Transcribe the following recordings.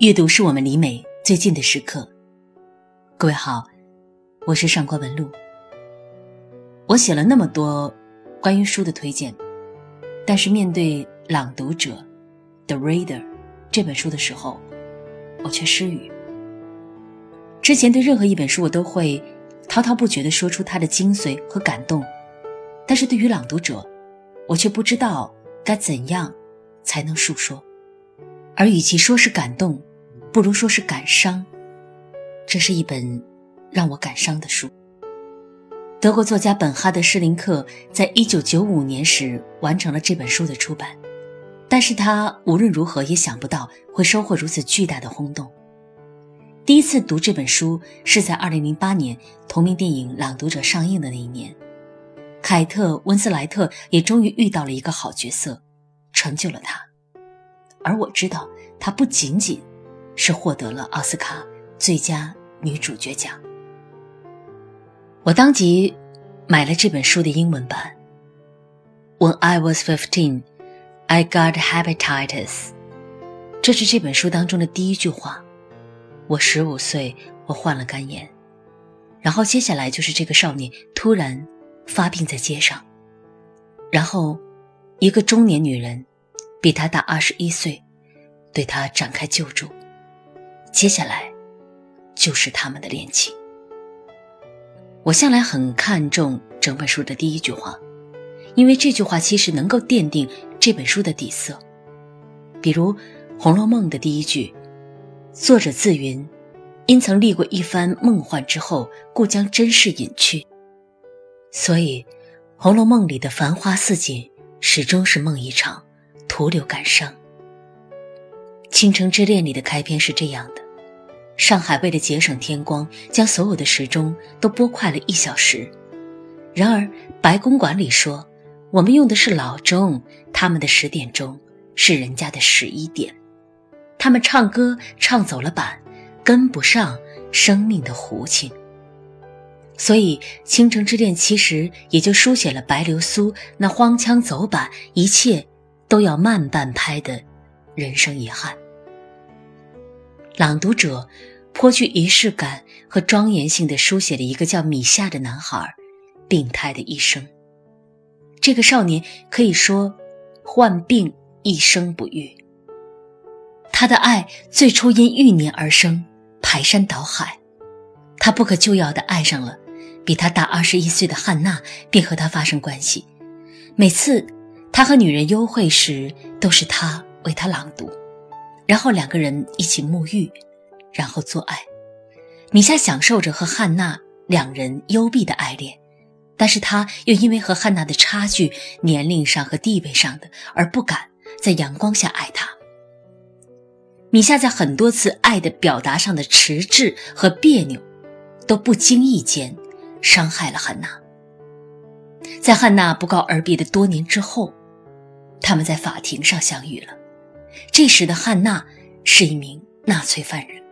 阅读是我们离美最近的时刻。各位好，我是上官文露。我写了那么多关于书的推荐，但是面对《朗读者》（The Reader） 这本书的时候，我却失语。之前对任何一本书，我都会滔滔不绝地说出它的精髓和感动，但是对于《朗读者》，我却不知道该怎样才能述说。而与其说是感动，不如说是感伤。这是一本让我感伤的书。德国作家本哈德·施林克在一九九五年时完成了这本书的出版，但是他无论如何也想不到会收获如此巨大的轰动。第一次读这本书是在二零零八年同名电影《朗读者》上映的那一年，凯特·温斯莱特也终于遇到了一个好角色，成就了他。而我知道，他不仅仅是获得了奥斯卡最佳女主角奖。我当即买了这本书的英文版。When I was fifteen, I got hepatitis。这是这本书当中的第一句话。我十五岁，我患了肝炎。然后接下来就是这个少年突然发病在街上，然后一个中年女人。比他大二十一岁，对他展开救助。接下来，就是他们的恋情。我向来很看重整本书的第一句话，因为这句话其实能够奠定这本书的底色。比如《红楼梦》的第一句，作者自云：“因曾历过一番梦幻之后，故将真事隐去。”所以，《红楼梦》里的繁花似锦始终是梦一场。徒留感伤。《倾城之恋》里的开篇是这样的：上海为了节省天光，将所有的时钟都拨快了一小时。然而白公馆里说，我们用的是老钟，他们的十点钟是人家的十一点。他们唱歌唱走了板，跟不上生命的胡琴。所以，《倾城之恋》其实也就书写了白流苏那荒腔走板，一切。都要慢半拍的人生遗憾。朗读者颇具仪式感和庄严性的书写了一个叫米夏的男孩病态的一生。这个少年可以说患病一生不愈。他的爱最初因欲念而生，排山倒海。他不可救药的爱上了比他大二十一岁的汉娜，并和她发生关系。每次。他和女人幽会时，都是他为她朗读，然后两个人一起沐浴，然后做爱。米夏享受着和汉娜两人幽闭的爱恋，但是他又因为和汉娜的差距，年龄上和地位上的，而不敢在阳光下爱她。米夏在很多次爱的表达上的迟滞和别扭，都不经意间伤害了汉娜。在汉娜不告而别的多年之后。他们在法庭上相遇了。这时的汉娜是一名纳粹犯人，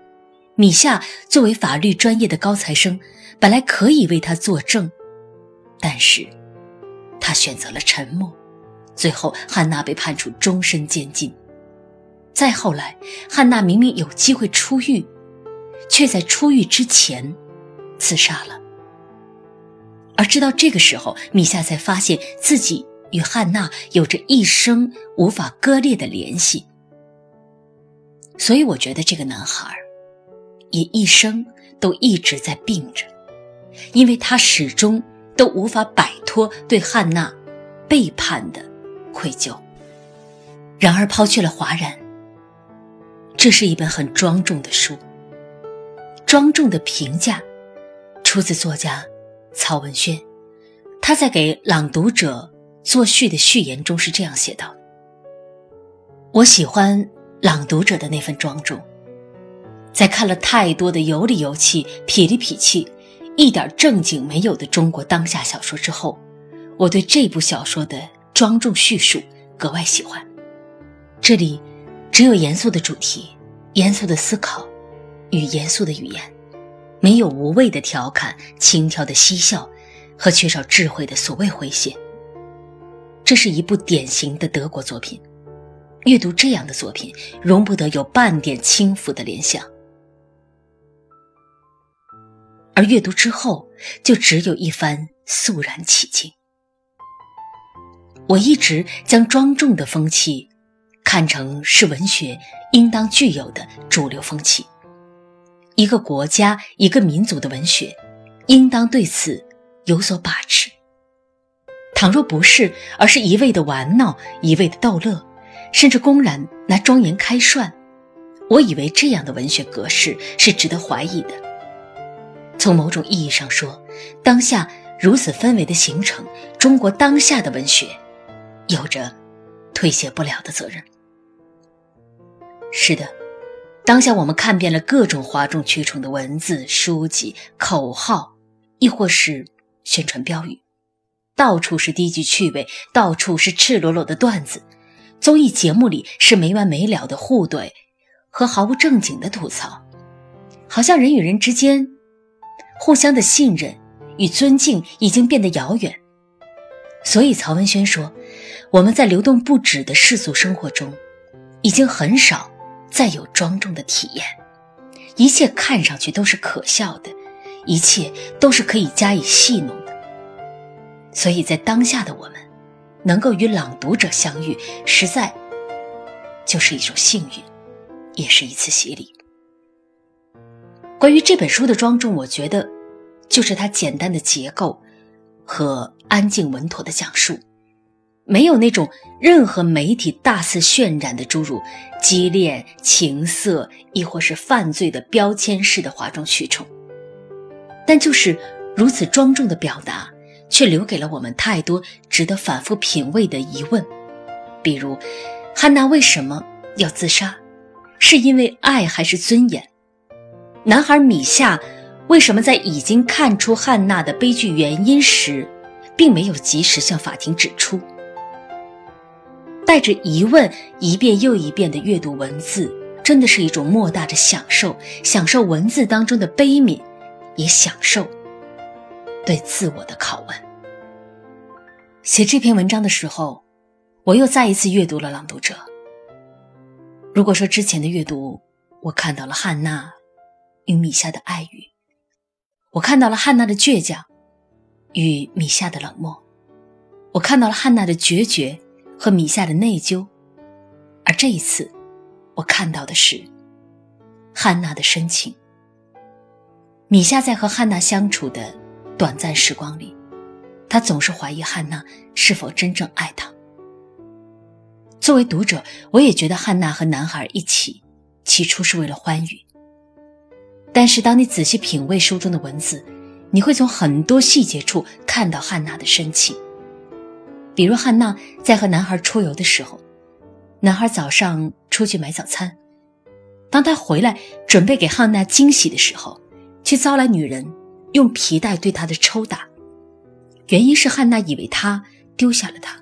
米夏作为法律专业的高材生，本来可以为他作证，但是，他选择了沉默。最后，汉娜被判处终身监禁。再后来，汉娜明明有机会出狱，却在出狱之前自杀了。而直到这个时候，米夏才发现自己。与汉娜有着一生无法割裂的联系，所以我觉得这个男孩也一生都一直在病着，因为他始终都无法摆脱对汉娜背叛的愧疚。然而，抛去了哗然，这是一本很庄重的书。庄重的评价出自作家曹文轩，他在给《朗读者》。作序的序言中是这样写道：“我喜欢朗读者的那份庄重，在看了太多的有理有气、痞里痞气、一点正经没有的中国当下小说之后，我对这部小说的庄重叙述格外喜欢。这里只有严肃的主题、严肃的思考与严肃的语言，没有无谓的调侃、轻佻的嬉笑和缺少智慧的所谓诙谐。”这是一部典型的德国作品，阅读这样的作品，容不得有半点轻浮的联想。而阅读之后，就只有一番肃然起敬。我一直将庄重的风气看成是文学应当具有的主流风气。一个国家、一个民族的文学，应当对此有所把持。倘若不是，而是一味的玩闹，一味的逗乐，甚至公然拿庄严开涮，我以为这样的文学格式是值得怀疑的。从某种意义上说，当下如此氛围的形成，中国当下的文学，有着推卸不了的责任。是的，当下我们看遍了各种哗众取宠的文字、书籍、口号，亦或是宣传标语，到处是低级趣味，到处是赤裸裸的段子，综艺节目里是没完没了的互怼和毫无正经的吐槽，好像人与人之间。互相的信任与尊敬已经变得遥远，所以曹文轩说：“我们在流动不止的世俗生活中，已经很少再有庄重的体验，一切看上去都是可笑的，一切都是可以加以戏弄的。所以在当下的我们，能够与朗读者相遇，实在就是一种幸运，也是一次洗礼。”关于这本书的庄重，我觉得，就是它简单的结构和安静稳妥的讲述，没有那种任何媒体大肆渲染的诸如激烈情色亦或是犯罪的标签式的哗众取宠。但就是如此庄重的表达，却留给了我们太多值得反复品味的疑问，比如，汉娜为什么要自杀？是因为爱还是尊严？男孩米夏为什么在已经看出汉娜的悲剧原因时，并没有及时向法庭指出？带着疑问一遍又一遍地阅读文字，真的是一种莫大的享受。享受文字当中的悲悯，也享受对自我的拷问。写这篇文章的时候，我又再一次阅读了《朗读者》。如果说之前的阅读，我看到了汉娜。与米夏的爱语，我看到了汉娜的倔强，与米夏的冷漠；我看到了汉娜的决绝和米夏的内疚。而这一次，我看到的是汉娜的深情。米夏在和汉娜相处的短暂时光里，他总是怀疑汉娜是否真正爱他。作为读者，我也觉得汉娜和男孩一起，起初是为了欢愉。但是，当你仔细品味书中的文字，你会从很多细节处看到汉娜的深情。比如，汉娜在和男孩出游的时候，男孩早上出去买早餐，当他回来准备给汉娜惊喜的时候，却遭来女人用皮带对他的抽打，原因是汉娜以为他丢下了他，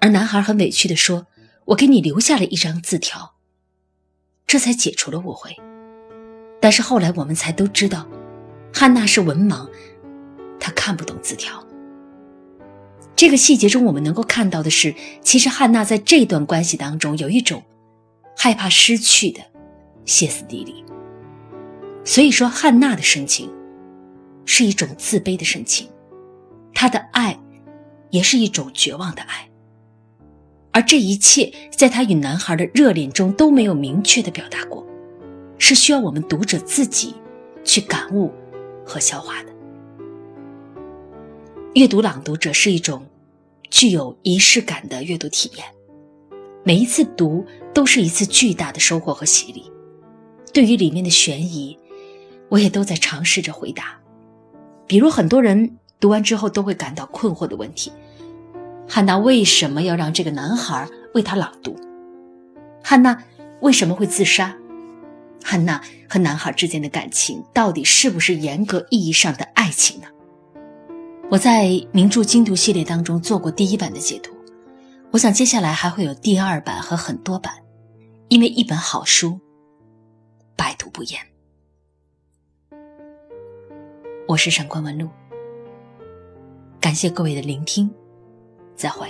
而男孩很委屈地说：“我给你留下了一张字条。”这才解除了误会。但是后来我们才都知道，汉娜是文盲，她看不懂字条。这个细节中，我们能够看到的是，其实汉娜在这段关系当中有一种害怕失去的歇斯底里。所以说，汉娜的深情是一种自卑的深情，他的爱也是一种绝望的爱。而这一切，在她与男孩的热恋中都没有明确的表达过。是需要我们读者自己去感悟和消化的。阅读《朗读者》是一种具有仪式感的阅读体验，每一次读都是一次巨大的收获和洗礼。对于里面的悬疑，我也都在尝试着回答。比如，很多人读完之后都会感到困惑的问题：汉娜为什么要让这个男孩为她朗读？汉娜为什么会自杀？汉娜和男孩之间的感情到底是不是严格意义上的爱情呢？我在名著精读系列当中做过第一版的解读，我想接下来还会有第二版和很多版，因为一本好书百读不厌。我是上官文露，感谢各位的聆听，再会。